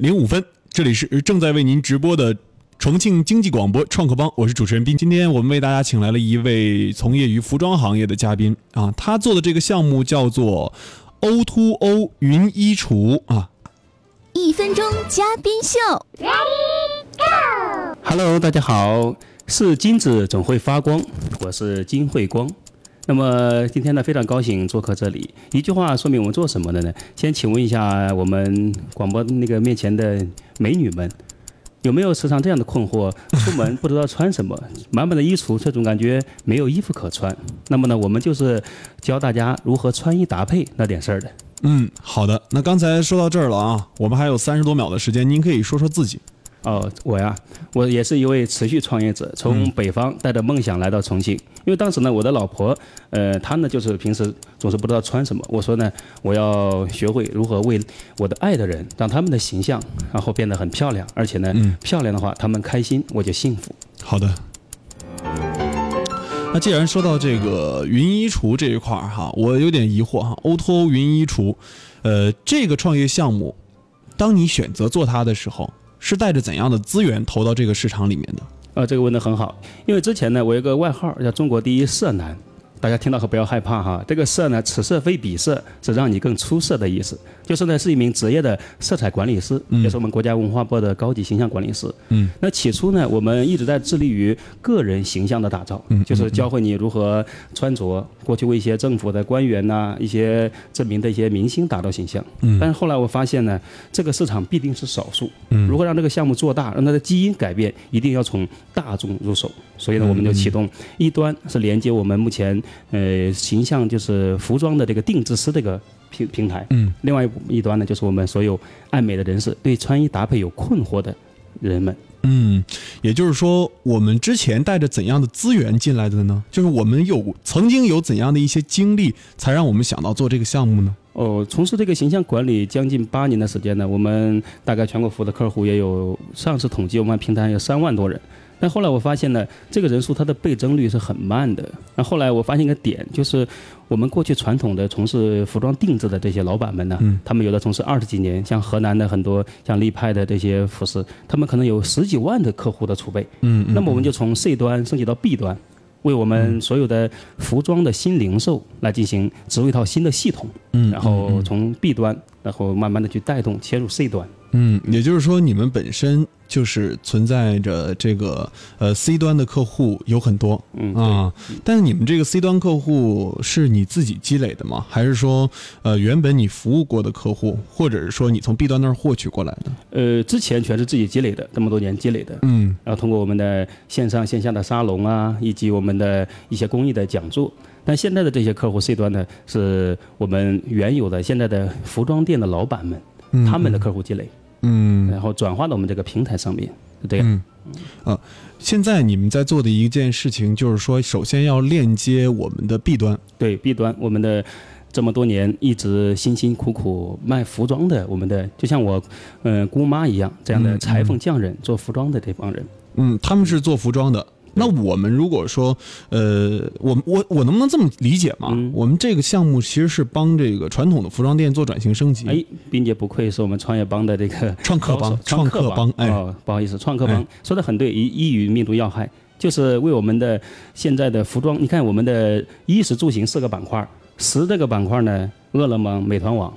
零五分，这里是正在为您直播的重庆经济广播创客帮，我是主持人斌。今天我们为大家请来了一位从业于服装行业的嘉宾啊，他做的这个项目叫做 O to O 云衣橱啊。一分钟嘉宾秀，Hello，大家好，是金子总会发光，我是金慧光。那么今天呢，非常高兴做客这里。一句话说明我们做什么的呢？先请问一下我们广播那个面前的美女们，有没有时常这样的困惑？出门不知道穿什么，满满的衣橱，却总感觉没有衣服可穿。那么呢，我们就是教大家如何穿衣搭配那点事儿的。嗯，好的。那刚才说到这儿了啊，我们还有三十多秒的时间，您可以说说自己。哦，我呀，我也是一位持续创业者，从北方带着梦想来到重庆。因为当时呢，我的老婆，呃，她呢就是平时总是不知道穿什么。我说呢，我要学会如何为我的爱的人，让他们的形象然后变得很漂亮，而且呢，漂亮的话他们开心，我就幸福。好的。那既然说到这个云衣橱这一块儿哈，我有点疑惑哈，O to O 云衣橱，呃，这个创业项目，当你选择做它的时候。是带着怎样的资源投到这个市场里面的？呃，这个问的很好，因为之前呢，我有个外号叫“中国第一色男”。大家听到可不要害怕哈，这个色呢，此色非彼色，是让你更出色的意思。就是呢，是一名职业的色彩管理师，也是我们国家文化部的高级形象管理师。嗯，那起初呢，我们一直在致力于个人形象的打造，就是教会你如何穿着，过去为一些政府的官员呐、一些知名的一些明星打造形象。嗯，但是后来我发现呢，这个市场必定是少数。嗯，如何让这个项目做大，让它的基因改变，一定要从大众入手。所以呢，我们就启动一端是连接我们目前呃形象就是服装的这个定制师这个平平台，嗯，另外一端呢就是我们所有爱美的人士对穿衣搭配有困惑的人们，嗯，也就是说我们之前带着怎样的资源进来的呢？就是我们有曾经有怎样的一些经历，才让我们想到做这个项目呢？哦，从事这个形象管理将近八年的时间呢，我们大概全国服务的客户也有上次统计，我们平台有三万多人。但后来我发现呢，这个人数它的倍增率是很慢的。那后来我发现一个点，就是我们过去传统的从事服装定制的这些老板们呢，他们有的从事二十几年，像河南的很多像立派的这些服饰，他们可能有十几万的客户的储备。嗯，那么我们就从 C 端升级到 B 端，为我们所有的服装的新零售来进行植入一套新的系统。嗯，然后从 B 端，然后慢慢的去带动切入 C 端。嗯，也就是说，你们本身就是存在着这个呃 C 端的客户有很多，嗯啊，但是你们这个 C 端客户是你自己积累的吗？还是说呃原本你服务过的客户，或者是说你从 B 端那儿获取过来的？呃，之前全是自己积累的，这么多年积累的，嗯，然后通过我们的线上线下的沙龙啊，以及我们的一些公益的讲座，但现在的这些客户 C 端呢，是我们原有的现在的服装店的老板们，他们的客户积累。嗯，然后转化到我们这个平台上面，是这样。嗯，啊，现在你们在做的一件事情就是说，首先要链接我们的 B 端。对 B 端，我们的这么多年一直辛辛苦苦卖服装的，我们的就像我，嗯，姑妈一样这样的裁缝匠人，做服装的这帮人。嗯，他们是做服装的。那我们如果说，呃，我我我能不能这么理解嘛？我们这个项目其实是帮这个传统的服装店做转型升级。哎，并且不愧是我们创业邦的这个创客帮，创客帮。哎，不好意思，创客帮说的很对，一一语命中要害，就是为我们的现在的服装。你看，我们的衣食住行四个板块，食这个板块呢，饿了么、美团网；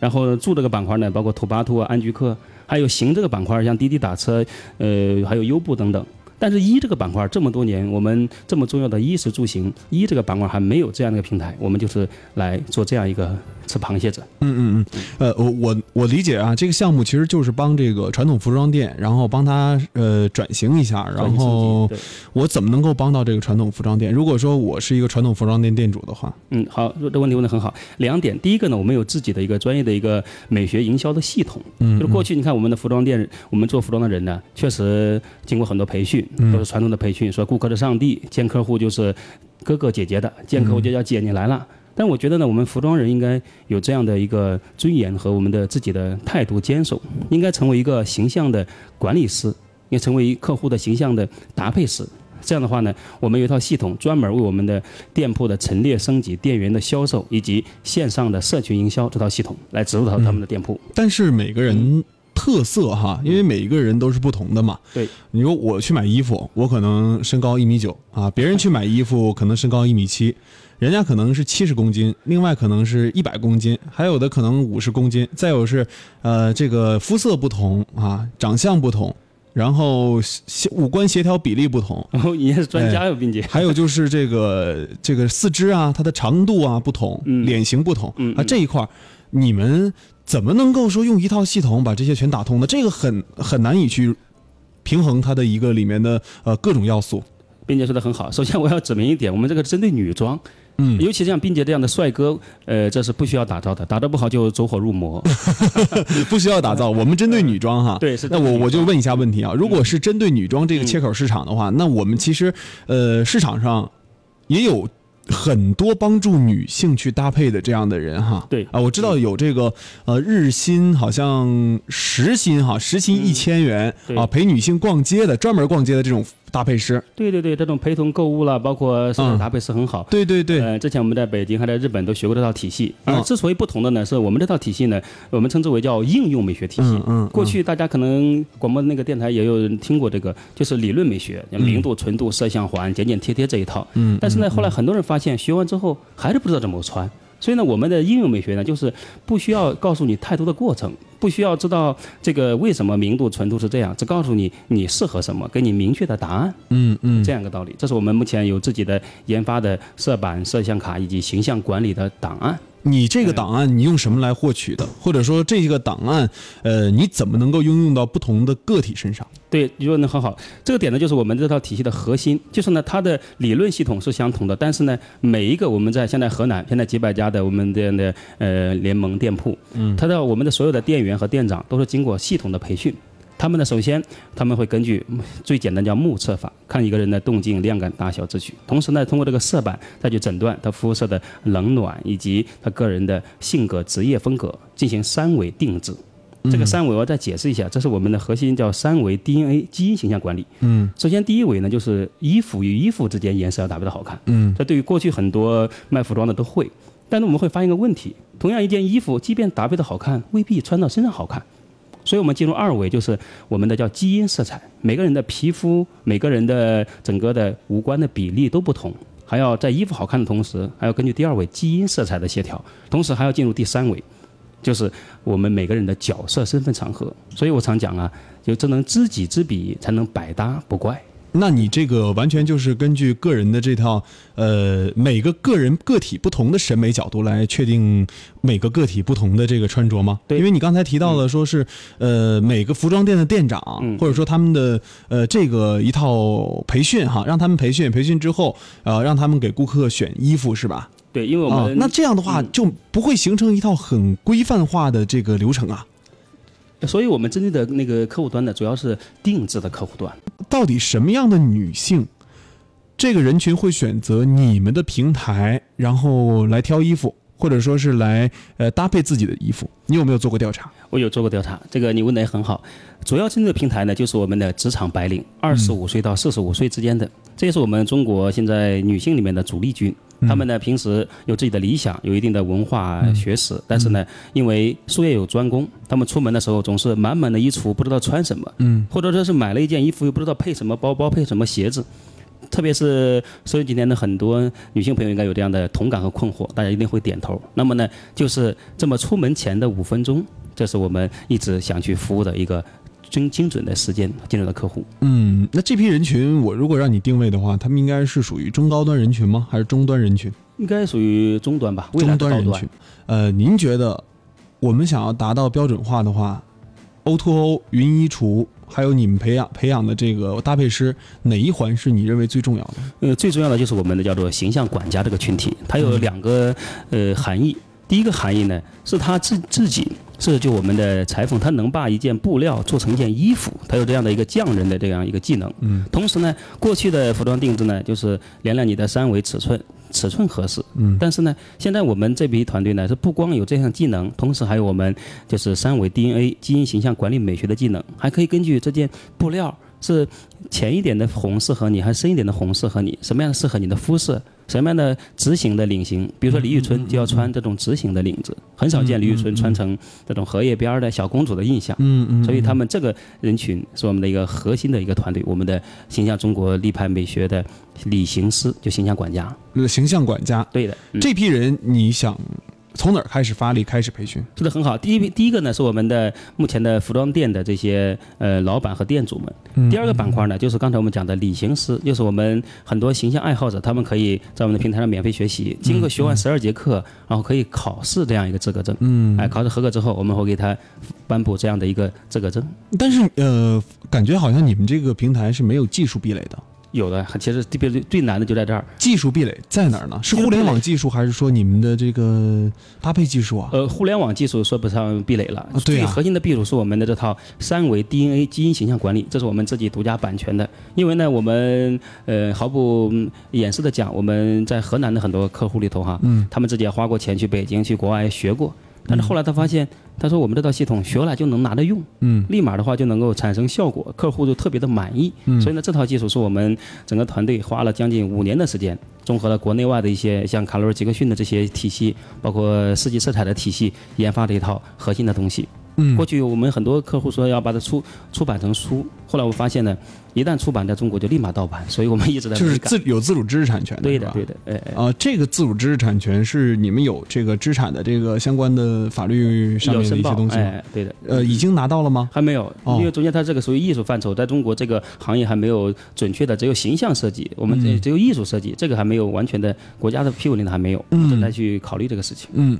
然后住这个板块呢，包括土巴兔啊、安居客；还有行这个板块，像滴滴打车，呃，还有优步等等。但是一这个板块这么多年，我们这么重要的衣食住行，一这个板块还没有这样的一个平台，我们就是来做这样一个吃螃蟹子。嗯嗯嗯，呃，我我我理解啊，这个项目其实就是帮这个传统服装店，然后帮他呃转型一下，然后我怎么能够帮到这个传统服装店？如果说我是一个传统服装店店主的话，嗯，好，这问题问的很好。两点，第一个呢，我们有自己的一个专业的一个美学营销的系统，嗯，就是过去你看我们的服装店，我们做服装的人呢，确实经过很多培训。都是传统的培训，说顾客的上帝，见客户就是哥哥姐姐的，见客户就叫姐你来了。但我觉得呢，我们服装人应该有这样的一个尊严和我们的自己的态度坚守，应该成为一个形象的管理师，应该成为客户的形象的搭配师。这样的话呢，我们有一套系统专门为我们的店铺的陈列升级、店员的销售以及线上的社群营销这套系统来植入到他们的店铺。但是每个人。特色哈，因为每一个人都是不同的嘛。对，你说我去买衣服，我可能身高一米九啊，别人去买衣服可能身高一米七，人家可能是七十公斤，另外可能是一百公斤，还有的可能五十公斤，再有是呃这个肤色不同啊，长相不同。然后协五官协调比例不同，然后你也是专家哟，并且还有就是这个这个四肢啊，它的长度啊不同，脸型不同啊这一块，你们怎么能够说用一套系统把这些全打通呢？这个很很难以去平衡它的一个里面的呃各种要素。并且说的很好，首先我要指明一点，我们这个针对女装。嗯，尤其像冰杰这样的帅哥，呃，这是不需要打造的，打造不好就走火入魔。不需要打造，我们针对女装哈。对，是。那我我就问一下问题啊，如果是针对女装这个切口市场的话，那我们其实呃市场上也有很多帮助女性去搭配的这样的人哈。对啊，我知道有这个呃日薪好像时薪哈，时薪一千元啊，陪女性逛街的，专门逛街的这种。搭配师，对对对，这种陪同购物啦，包括搭配是很好。对对对，呃，之前我们在北京还在日本都学过这套体系。而之所以不同的呢，是我们这套体系呢，我们称之为叫应用美学体系。嗯嗯。过去大家可能广播那个电台也有人听过这个，就是理论美学，像明度、纯度、色相环、剪剪贴贴这一套。嗯。但是呢，后来很多人发现学完之后还是不知道怎么穿。所以呢，我们的应用美学呢，就是不需要告诉你太多的过程，不需要知道这个为什么明度、纯度是这样，只告诉你你适合什么，给你明确的答案。嗯嗯，这样一个道理。这是我们目前有自己的研发的色板、摄像卡以及形象管理的档案。你这个档案你用什么来获取的？或者说这个档案，呃，你怎么能够应用到不同的个体身上？对，你说的很好。这个点呢，就是我们这套体系的核心，就是呢，它的理论系统是相同的，但是呢，每一个我们在现在河南现在几百家的我们这样的呃联盟店铺，嗯，它的我们的所有的店员和店长都是经过系统的培训。他们呢，首先他们会根据最简单叫目测法，看一个人的动静、量感、大小之取。同时呢，通过这个色板再去诊断他肤色的冷暖以及他个人的性格、职业风格，进行三维定制。这个三维我再解释一下，这是我们的核心叫三维 DNA 基因形象管理。嗯，首先第一维呢，就是衣服与衣服之间颜色要搭配的好看。嗯，这对于过去很多卖服装的都会，但是我们会发现一个问题：同样一件衣服，即便搭配的好看，未必穿到身上好看。所以我们进入二维，就是我们的叫基因色彩。每个人的皮肤、每个人的整个的五官的比例都不同，还要在衣服好看的同时，还要根据第二维基因色彩的协调，同时还要进入第三维，就是我们每个人的角色身份场合。所以我常讲啊，就只能知己知彼，才能百搭不怪。那你这个完全就是根据个人的这套，呃，每个个人个体不同的审美角度来确定每个个体不同的这个穿着吗？对，因为你刚才提到了说是，呃，每个服装店的店长或者说他们的呃这个一套培训哈，让他们培训，培训之后呃让他们给顾客选衣服是吧？对，因为我们那这样的话就不会形成一套很规范化的这个流程啊。所以我们针对的那个客户端呢，主要是定制的客户端。到底什么样的女性，这个人群会选择你们的平台，然后来挑衣服，或者说是来呃搭配自己的衣服？你有没有做过调查？我有做过调查，这个你问的也很好。主要针对的平台呢，就是我们的职场白领，二十五岁到四十五岁之间的，这也是我们中国现在女性里面的主力军。他们呢，平时有自己的理想，有一定的文化学识，但是呢，因为术业有专攻，他们出门的时候总是满满的衣橱，不知道穿什么，嗯，或者说是买了一件衣服，又不知道配什么包包，配什么鞋子。特别是收音机前的很多女性朋友应该有这样的同感和困惑，大家一定会点头。那么呢，就是这么出门前的五分钟，这是我们一直想去服务的一个。精精准的时间进入的客户，嗯，那这批人群，我如果让你定位的话，他们应该是属于中高端人群吗？还是中端人群？应该属于中端吧，中端人群。呃，您觉得我们想要达到标准化的话，O2O 云衣橱，还有你们培养培养的这个搭配师，哪一环是你认为最重要的？呃，最重要的就是我们的叫做形象管家这个群体，它有两个呃含义。第一个含义呢，是他自自己。是就我们的裁缝，他能把一件布料做成一件衣服，他有这样的一个匠人的这样一个技能。嗯。同时呢，过去的服装定制呢，就是量量你的三维尺寸，尺寸合适。嗯。但是呢，现在我们这批团队呢，是不光有这项技能，同时还有我们就是三维 DNA 基因形象管理美学的技能，还可以根据这件布料是浅一点的红适合你，还是深一点的红适合你？什么样的适合你的肤色？什么样的直型的领型？比如说李宇春就要穿这种直型的领子，很少见李宇春穿成这种荷叶边儿的小公主的印象。嗯嗯，所以他们这个人群是我们的一个核心的一个团队，我们的形象中国立派美学的理型师，就形象管家。呃形象管家对的，嗯这批人，你想从哪儿开始发力，开始培训？做的很好。第一第一个呢是我们的目前的服装店的这些呃老板和店主们。嗯第二个板块呢，就是刚才我们讲的理型师，就是我们很多形象爱好者，他们可以在我们的平台上免费学习，经过学完十二节课，然后可以考试这样一个资格证。嗯哎，考试合格之后，我们会给他颁布这样的一个资格证。但是呃，感觉好像你们这个平台是没有技术壁垒的。有的，其实特别最难的就在这儿。技术壁垒在哪儿呢？是互联网技术，还是说你们的这个搭配技术啊？呃，互联网技术说不上壁垒了，啊对啊最核心的壁垒是我们的这套三维 DNA 基因形象管理，这是我们自己独家版权的。因为呢，我们呃毫不嗯掩饰的讲，我们在河南的很多客户里头哈，嗯他们自己也花过钱去北京、去国外学过，但是后来他发现，他说我们这套系统学了就能拿得用，嗯立马的话就能够产生效果，客户就特别的满意。嗯所以呢，这套技术是我们整个团队花了将近五年的时间，综合了国内外的一些像卡罗尔杰克逊的这些体系，包括世纪色彩的体系，研发的一套核心的东西。嗯。过去我们很多客户说要把它出出版成书，后来我发现呢，一旦出版在中国就立马盗版，所以我们一直在就是自有自主知识产权的，对的对的，哎哎。啊，这个自主知识产权是你们有这个知识产的这个相关的法律上面的一些东西吗？哎，对的，呃，已经拿到了吗？还没有，哦。因为中间它这个属于艺术范畴，在中国这个行业还没有准确的，只有形象设计，我们只有艺术设计，这个还没有完全的国家的批文令的还没有，嗯。正在去考虑这个事情。嗯，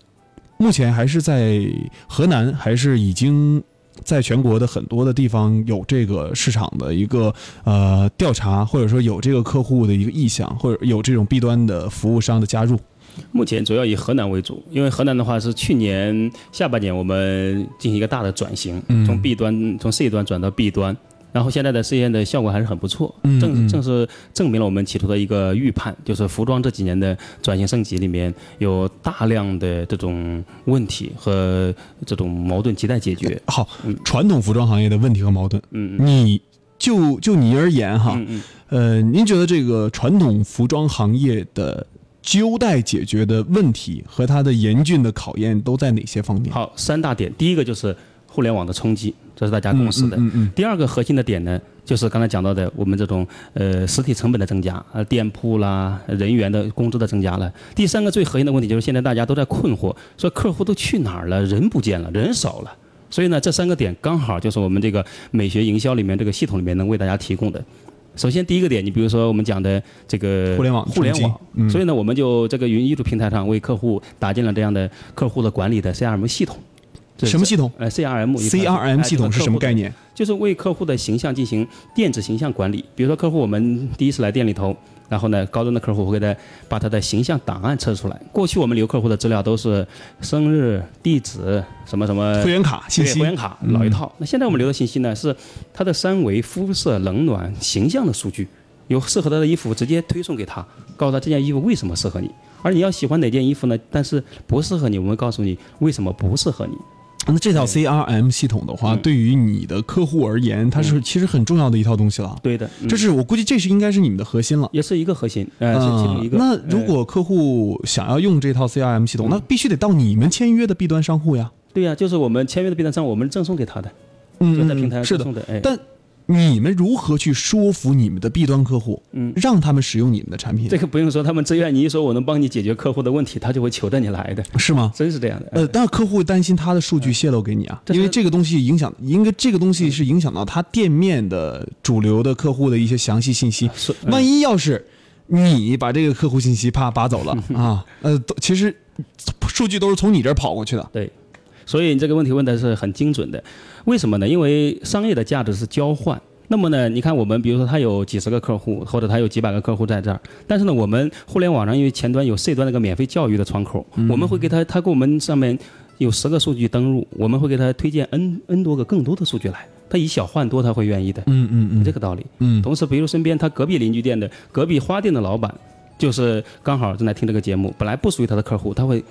目前还是在河南，还是已经在全国的很多的地方有这个市场的一个呃调查，或者说有这个客户的一个意向，或者有这种 B 端的服务商的加入。目前主要以河南为主，因为河南的话是去年下半年我们进行一个大的转型，嗯从 B 端从 C 端转到 B 端。然后现在的试验的效果还是很不错，正正是证明了我们企图的一个预判，就是服装这几年的转型升级里面有大量的这种问题和这种矛盾亟待解决。好，传统服装行业的问题和矛盾，嗯你就就你而言哈，嗯嗯，呃，您觉得这个传统服装行业的纠待解决的问题和它的严峻的考验都在哪些方面？好，三大点，第一个就是互联网的冲击，这是大家共识的。嗯嗯第二个核心的点呢，就是刚才讲到的，我们这种呃实体成本的增加，呃店铺啦、人员的工资的增加了。第三个最核心的问题就是现在大家都在困惑，说客户都去哪儿了？人不见了，人少了。所以呢，这三个点刚好就是我们这个美学营销里面这个系统里面能为大家提供的。首先第一个点，你比如说我们讲的这个互联网互联网，嗯所以呢，我们就这个云艺术平台上为客户打进了这样的客户的管理的 CRM 系统。这什么系统呃，CRM。CRM 系统是什么概？哎念？就是为客户的形象进行电子形象管理。比如说，客户我们第一次来店里头，然后呢，高端的客户会给他把他的形象档案测出来。过去我们留客户的资料都是生日、地址、什么什么会员卡信息会员卡老一套。那现在我们留的信息呢，是他的三维、肤色、冷暖、形象的数据，有适合他的衣服直接推送给他，告诉他这件衣服为什么适合你。而你要喜欢哪件衣服呢？但是不适合你，我们会告诉你为什么不适合你。那这套 CRM 系统的话，嗯对于你的客户而言，它是其实很重要的一套东西了。对的，嗯这是我估计这是应该是你们的核心了。也是一个核心，呃，是其中一个。嗯那如呃果客户想要用这套 CRM 系统，那必须得到你们签约的 B 端商户呀。对呀、就是我们签约的 B 端商，我们赠送给他的，嗯就在平台上。赠送的。哎，但你们如何去说服你们的 B 端客户，嗯让他们使用你们的产品这？个不用说，他们自愿，你一说我能帮你解决客户的问题，他就会求着你来的，是吗？真是这样的。呃，但是客户担心他的数据泄露给你啊，因为这个东西影响，因为这个东西是影响到他店面的主流的客户的一些详细信息。是万一要是你把这个客户信息啪拔走了啊，呃，都其实数据都是从你这儿跑过去的。对，所以你这个问题问的是很精准的。为什么呢？因为商业的价值是交换。那么呢，你看我们，比如说他有几十个客户，或者他有几百个客户在这儿，但是呢，我们互联网上因为前端有 C 端那个免费教育的窗口，我们会给他，他给我们上面有十个数据登录，我们会给他推荐 N N 多个更多的数据来，他以小换多，他会愿意的，嗯嗯嗯这个道理。嗯同时，比如身边他隔壁邻居店的隔壁花店的老板，就是刚好正在听这个节目，本来不属于他的客户，他会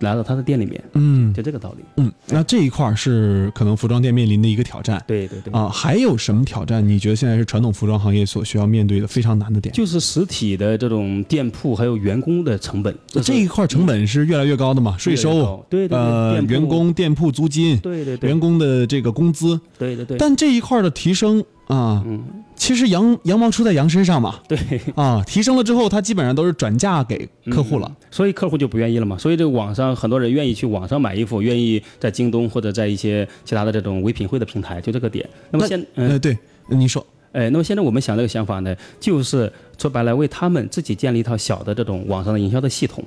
来到他的店里面，嗯就这个道理。嗯，那这一块儿是可能服装店面临的一个挑战。对对对。啊，还有什么挑战？你觉得现在是传统服装行业所需要面对的非常难的点？就是实体的这种店铺还有员工的成本，这是这一块成本是越来越高的嘛？税越越收，对对对呃，员工店铺租金，对对对员工的这个工资，对对对，但这一块的提升啊，嗯，其实羊羊毛出在羊身上嘛，对，啊，提升了之后，它基本上都是转嫁给客户了。所以客户就不愿意了嘛。所以这个网上很多人愿意去网上买衣服，愿意在京东或者在一些其他的这种唯品会的平台，就这个点。那么现嗯呃，对，你说，哎，那么现在我们想这个想法呢，就是说白了，为他们自己建立一套小的这种网上的营销的系统。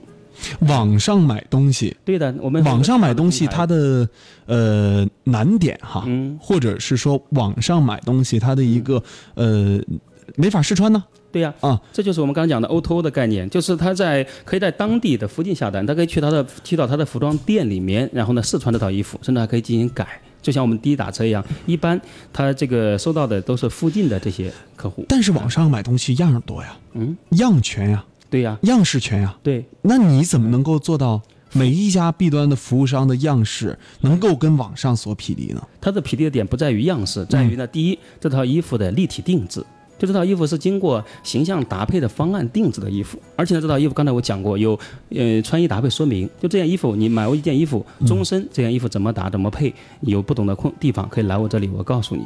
网上买东西，对的，我们网上买东西它的的呃难点哈，嗯。或者是说网上买东西它的一个呃没法试穿呢？对呀、啊，这就是我们刚刚讲的 O to O 的概念，就是他在可以在当地的附近下单，他可以去他的去到他的服装店里面，然后呢试穿这套衣服，甚至还可以进行改。就像我们滴滴打车一样，一般他这个收到的都是附近的这些客户。但是网上买东西样儿多呀，嗯，样全呀，对呀、样式全呀，对，那你怎么能够做到每一家 B 端的服务商的样式能够跟网上所匹敌呢？它的匹敌的点不在于样式，在于呢，第一，这套衣服的立体定制。就这套衣服是经过形象搭配的方案定制的衣服，而且呢，这套衣服刚才我讲过，有呃穿衣搭配说明。就这件衣服，你买过一件衣服，终身这件衣服怎么搭怎么配，有不懂的空地方可以来我这里，我告诉你，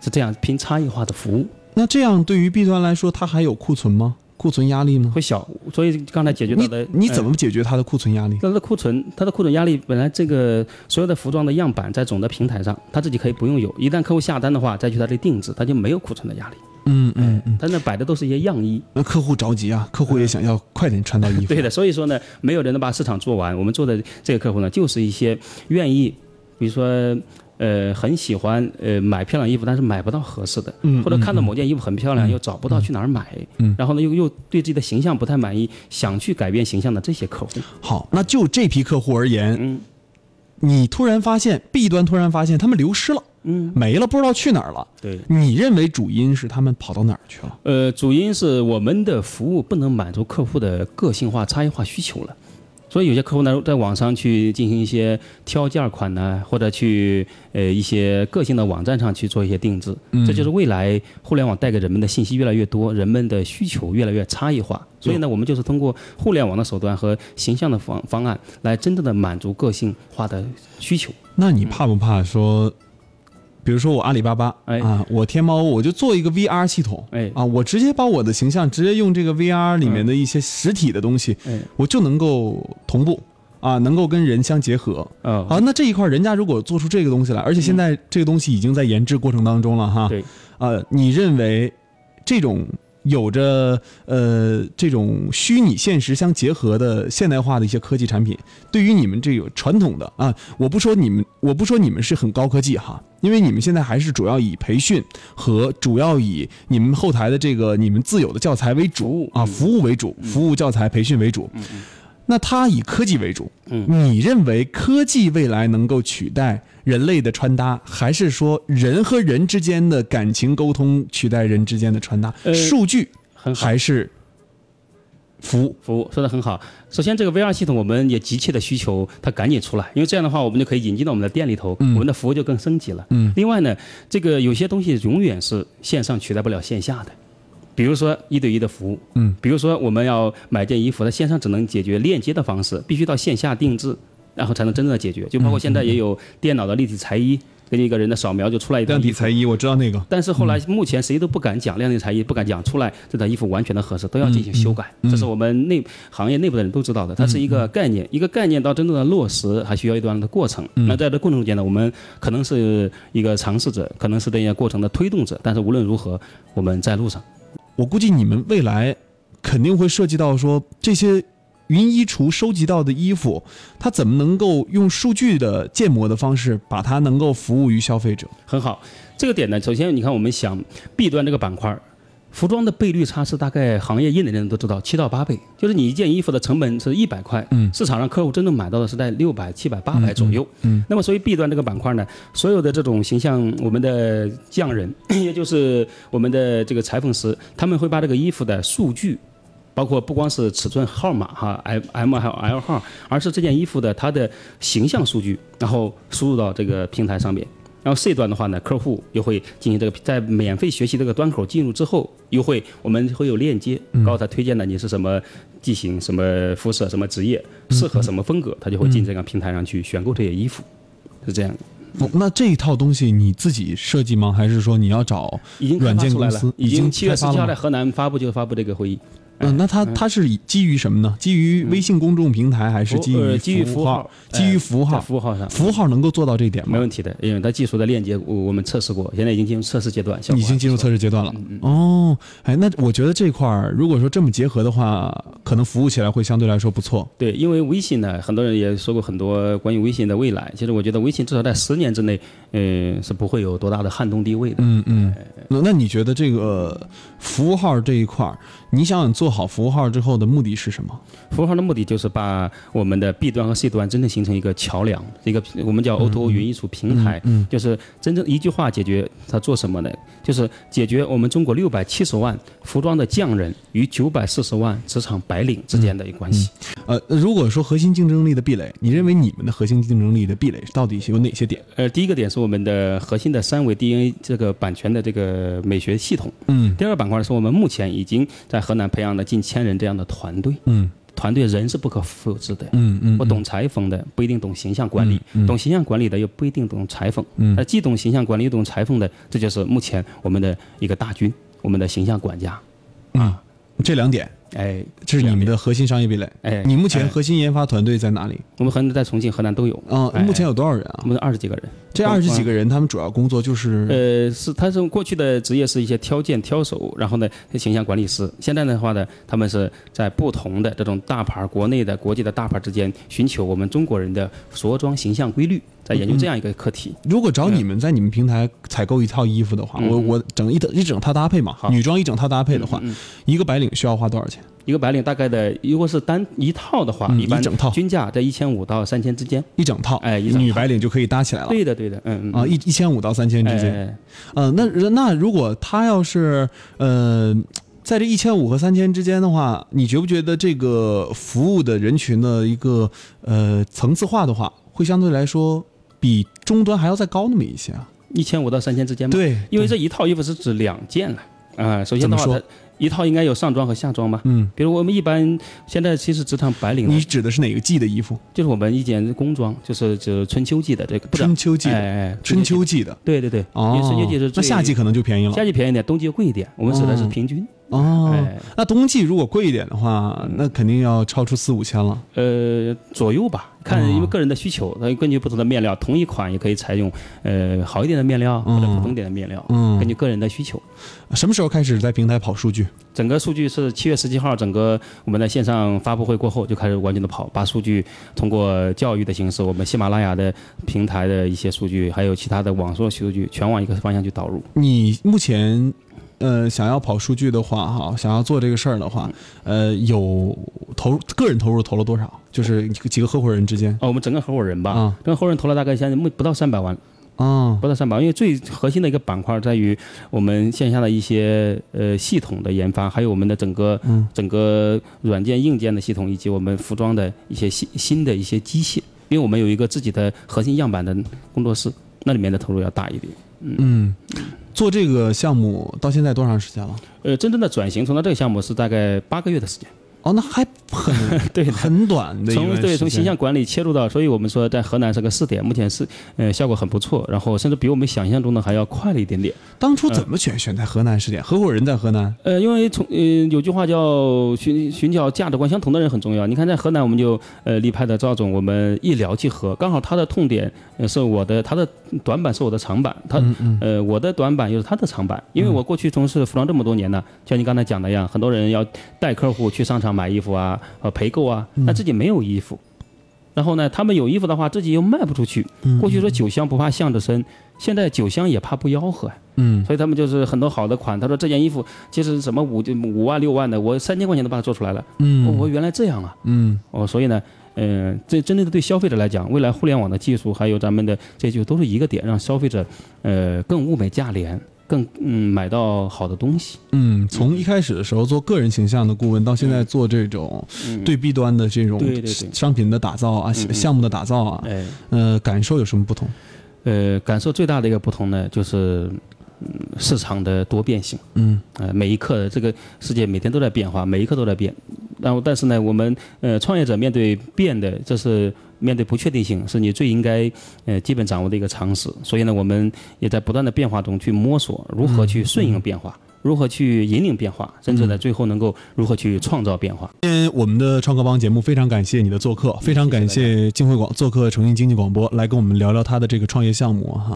是这样拼差异化的服务那这样对于 B 端来说，它还有库存吗？库存压力吗？会小，所以刚才解决到你的你怎呃么解决它的库存压力？那它的库存，它的库存压力本来这个所有的服装的样板在总的平台上，它自己可以不用有，一旦客户下单的话，再去它这定制，它就没有库存的压力。嗯嗯嗯，它那摆的都是一些样衣。那客户着急啊，客户也想要快点穿到衣服。对的，所以说呢，没有人能把市场做完。我们做的这个客户呢，就是一些愿意，比如说。呃，很喜欢呃买漂亮衣服，但是买不到合适的，嗯或者看到某件衣服很漂亮，又找不到去哪儿买，嗯然后呢又又对自己的形象不太满意，想去改变形象的这些客户，好，那就这批客户而言，嗯你突然发现 B 端突然发现他们流失了，嗯，没了，不知道去哪儿了。对，你认为主因是他们跑到哪儿去了？呃，主因是我们的服务不能满足客户的个性化、差异化需求了。所以有些客户呢，在网上去进行一些挑件款呢，或者去呃一些个性的网站上去做一些定制，这就是未来互联网带给人们的信息越来越多，人们的需求越来越差异化。所以呢，我们就是通过互联网的手段和形象的方方案，来真正的满足个性化的需求。那你怕不怕说，比如说我阿里巴巴，哎。啊，我天猫我就做一个 VR 系统，哎。啊，我直接把我的形象直接用这个 VR 里面的一些实体的东西，哎，我就能够同步。啊，能够跟人相结合。哦，啊，那这一块人家如果做出这个东西来，而且现在这个东西已经在研制过程当中了哈，对，呃，你认为这种有着呃这种虚拟现实相结合的现代化的一些科技产品，对于你们这个传统的啊，我不说你们，我不说你们是很高科技哈，因为你们现在还是主要以培训和主要以你们后台的这个你们自有的教材为主啊，服务为主，服务教材培训为主。那它以科技为主，嗯你认为科技未来能够取代人类的穿搭，还是说人和人之间的感情沟通取代人之间的穿搭？呃数据很好。还是服务？服务说的很好。首先，这个 VR 系统我们也急切的需求它赶紧出来，因为这样的话，我们就可以引进到我们的店里头，我们的服务就更升级了。嗯。另外呢，这个有些东西永远是线上取代不了线下的，比如说一对一的服务，嗯，比如说我们要买件衣服，它线上只能解决链接的方式，必须到线下定制，然后才能真正的解决。就包括现在也有电脑的立体裁衣，给你一个人的扫描就出来一套衣服量体裁衣，我知道那个。但是后来目前谁都不敢讲量体裁衣，不敢讲出来这套衣服完全的合适，都要进行修改。这是我们内行业内部的人都知道的，它是一个概念，一个概念到真正的落实还需要一段的过程。那在这过程中间呢，我们可能是一个尝试者，可能是这些过程的推动者，但是无论如何，我们在路上。我估计你们未来肯定会涉及到说这些云衣橱收集到的衣服，它怎么能够用数据的建模的方式把它能够服务于消费者？很好，这个点呢，首先你看我们想 B 端这个板块，服装的倍率差是大概行业业内的人都知道七到八倍，就是你一件衣服的成本是一百块，嗯市场上客户真正买到的是在六百、七百、八百左右，嗯那么所以 B 端这个板块呢，所有的这种形象，我们的匠人，也就是我们的这个裁缝师，他们会把这个衣服的数据。包括不光是尺寸号码哈，M M 还有 L 号，而是这件衣服的它的形象数据，然后输入到这个平台上面。然后 C 端的话呢，客户又会进行这个在免费学习这个端口进入之后，又会我们会有链接，告诉他推荐的你是什么机型、什么肤色、什么职业，适合什么风格，他就会进这个平台上去选购这些衣服，是这样的。哦那这一套东西你自己设计吗？还是说你要找已经软件公司？，已经七月十七号在河南发布就发布这个会议。嗯，那它它是基于什么呢？基于微信公众平台，还是基于呃基于服务号？基于服务号在，服务号上，服务号能够做到这一点吗没？问题的，因为它技术的链接我我们测试过，现在已经进入测试阶段，已经进入测试。阶段了。嗯哦，哎，那我觉得这块儿如果说这么结合的话，可能服务起来会相对来说不错。对，因为微信呢，很多人也说过很多关于微信的未来。其实我觉得微信至少在十年之内，嗯、是不会有多大的撼动地位的。嗯嗯，那那你觉得这个服务号这一块儿，你想做好服务号之后的目的是什么？服务号的目的就是把我们的 B 端和 C 端真正形成一个桥梁，一个我们叫 O2O 云艺术平台，嗯就是真正一句话解决它做什么呢？就是解决我们中国六百七十万服装的匠人与九百四十万职场白领之间的一个关系。呃，如果说核心竞争力的壁垒，你认为你们的核心竞争力的壁垒到底有哪些点？呃，第一个点是我们的核心的三维 DNA 这个版权的这个美学系统。嗯第二个板块是我们目前已经在河南培养了近千人这样的团队，嗯团队人是不可复制的。嗯嗯，我懂裁缝的不一定懂形象管理，懂形象管理的又不一定懂裁缝。嗯那既懂形象管理又懂裁缝的，这就是目前我们的一个大军，我们的形象管家。啊，这两点，哎，这是你们的核心商业壁垒。哎，你目前哎核心研发团队在哪里？我们河南在重庆、河南都有。啊、哎目前有多少人啊我？们二十几个人。这二十几个人，他们主要工作就是呃，是他是过去的职业是一些挑件挑手，然后呢形象管理师。现在的话呢，他们是在不同的这种大牌、国内的、国际的大牌之间，寻求我们中国人的着装形象规律，在研究这样一个课题。如果找你们在你们平台采购一套衣服的话，我我整一整一整套搭配嘛，女装一整套搭配的话，一个白领需要花多少钱？一个白领大概的，如果是单一套的话，嗯一整套均价在一千五到三千之间。一整套，哎女白领就可以搭起来了。对的，对的，嗯嗯啊，一一千五到三千之间。哎呃，那那如果他要是呃，在这一千五和三千之间的话，你觉不觉得这个服务的人群的一个呃层次化的话，会相对来说比终端还要再高那么一些啊？一千五到三千之间嘛。，对，因为这一套衣服是指两件了啊、首先的话，一套应该有上装和下装吧。嗯，比如我们一般现在其实职场白领你指的是哪个季的衣服？就是我们一件工装，就是指春秋季的这个，不是春秋季的，哎哎，春秋季。的。对对对，哦，因为春秋季是那最夏季可能就便宜了。夏季便宜点，冬季贵一点。我们指的是哦平均。哦哎，那冬季如果贵一点的话，那肯定要超出四五千了。呃，左右吧，看哦因为个人的需求，它根据不同的面料，同一款也可以采用呃好一点的面料或者普通点的面料，嗯根据个人的需求。什么时候开始在平台跑数据？整个数据是七月十七号，整个我们在线上发布会过后就开始完全的跑，把数据通过教育的形式，我们喜马拉雅的平台的一些数据，还有其他的网络数据，全往一个方向去导入。你目前呃想要跑数据的话，哈，想要做这个事儿的话，呃，有投个人投入投了多少？就是几个合伙人之间。哦，我们整个合伙人吧，啊。整个合伙人投了大概现在目不到三百万，啊。不到三百万，因为最核心的一个板块在于我们线下的一些呃系统的研发，还有我们的整个、嗯。整个软件硬件的系统，以及我们服装的一些新新的一些机械，因为我们有一个自己的核心样板的工作室，那里面的投入要大一点。嗯，做这个项目到现在多长时间了？呃，真正的转型从到这个项目是大概八个月的时间。哦，那还很 对很短从对从形象管理切入到，所以我们说在河南是个试点，目前是呃效果很不错，然后甚至比我们想象中的还要快了一点点。当初怎么选选在河南试点？合伙人在河南，呃，因为从呃有句话叫寻寻找价值观相同的人很重要。你看在河南，我们就呃力派的赵总，我们一聊即合，刚好他的痛点呃是我的，他的短板是我的长板，他呃我的短板又是他的长板。因为我过去从事服装这么多年呢，像你刚才讲的一样，很多人要带客户去商场买衣服啊，呃陪购啊，那自己没有衣服。然后呢，他们有衣服的话，自己又卖不出去。过去说酒香不怕巷子深，现在酒香也怕不吆喝。嗯所以他们就是很多好的款。他说这件衣服其实什么五五万六万的，我三千块钱都把它做出来了。哦，嗯我原来这样啊。嗯哦，所以呢，嗯、这真正的对消费者来讲，未来互联网的技术还有咱们的这就都是一个点，让消费者呃更物美价廉。更嗯买到好的东西。嗯，从一开始的时候做个人形象的顾问，到现在做这种对 B 端的这种商品的打造啊、项目的打造啊，哎，呃，感受有什么不同？呃，感受最大的一个不同呢，就是嗯市场的多变性。嗯呃，每一刻这个世界每天都在变化，每一刻都在变。然后，但是呢，我们呃创业者面对变的，这是面对不确定性，是你最应该呃基本掌握的一个常识。所以呢，我们也在不断的变化中去摸索如何去顺应变化，如何去引领变化，甚至呢最后能够如何去创造变化。今天我们的创客帮节目非常感谢你的做客，非常感谢金汇广做客诚信经济广播来跟我们聊聊他的这个创业项目哈。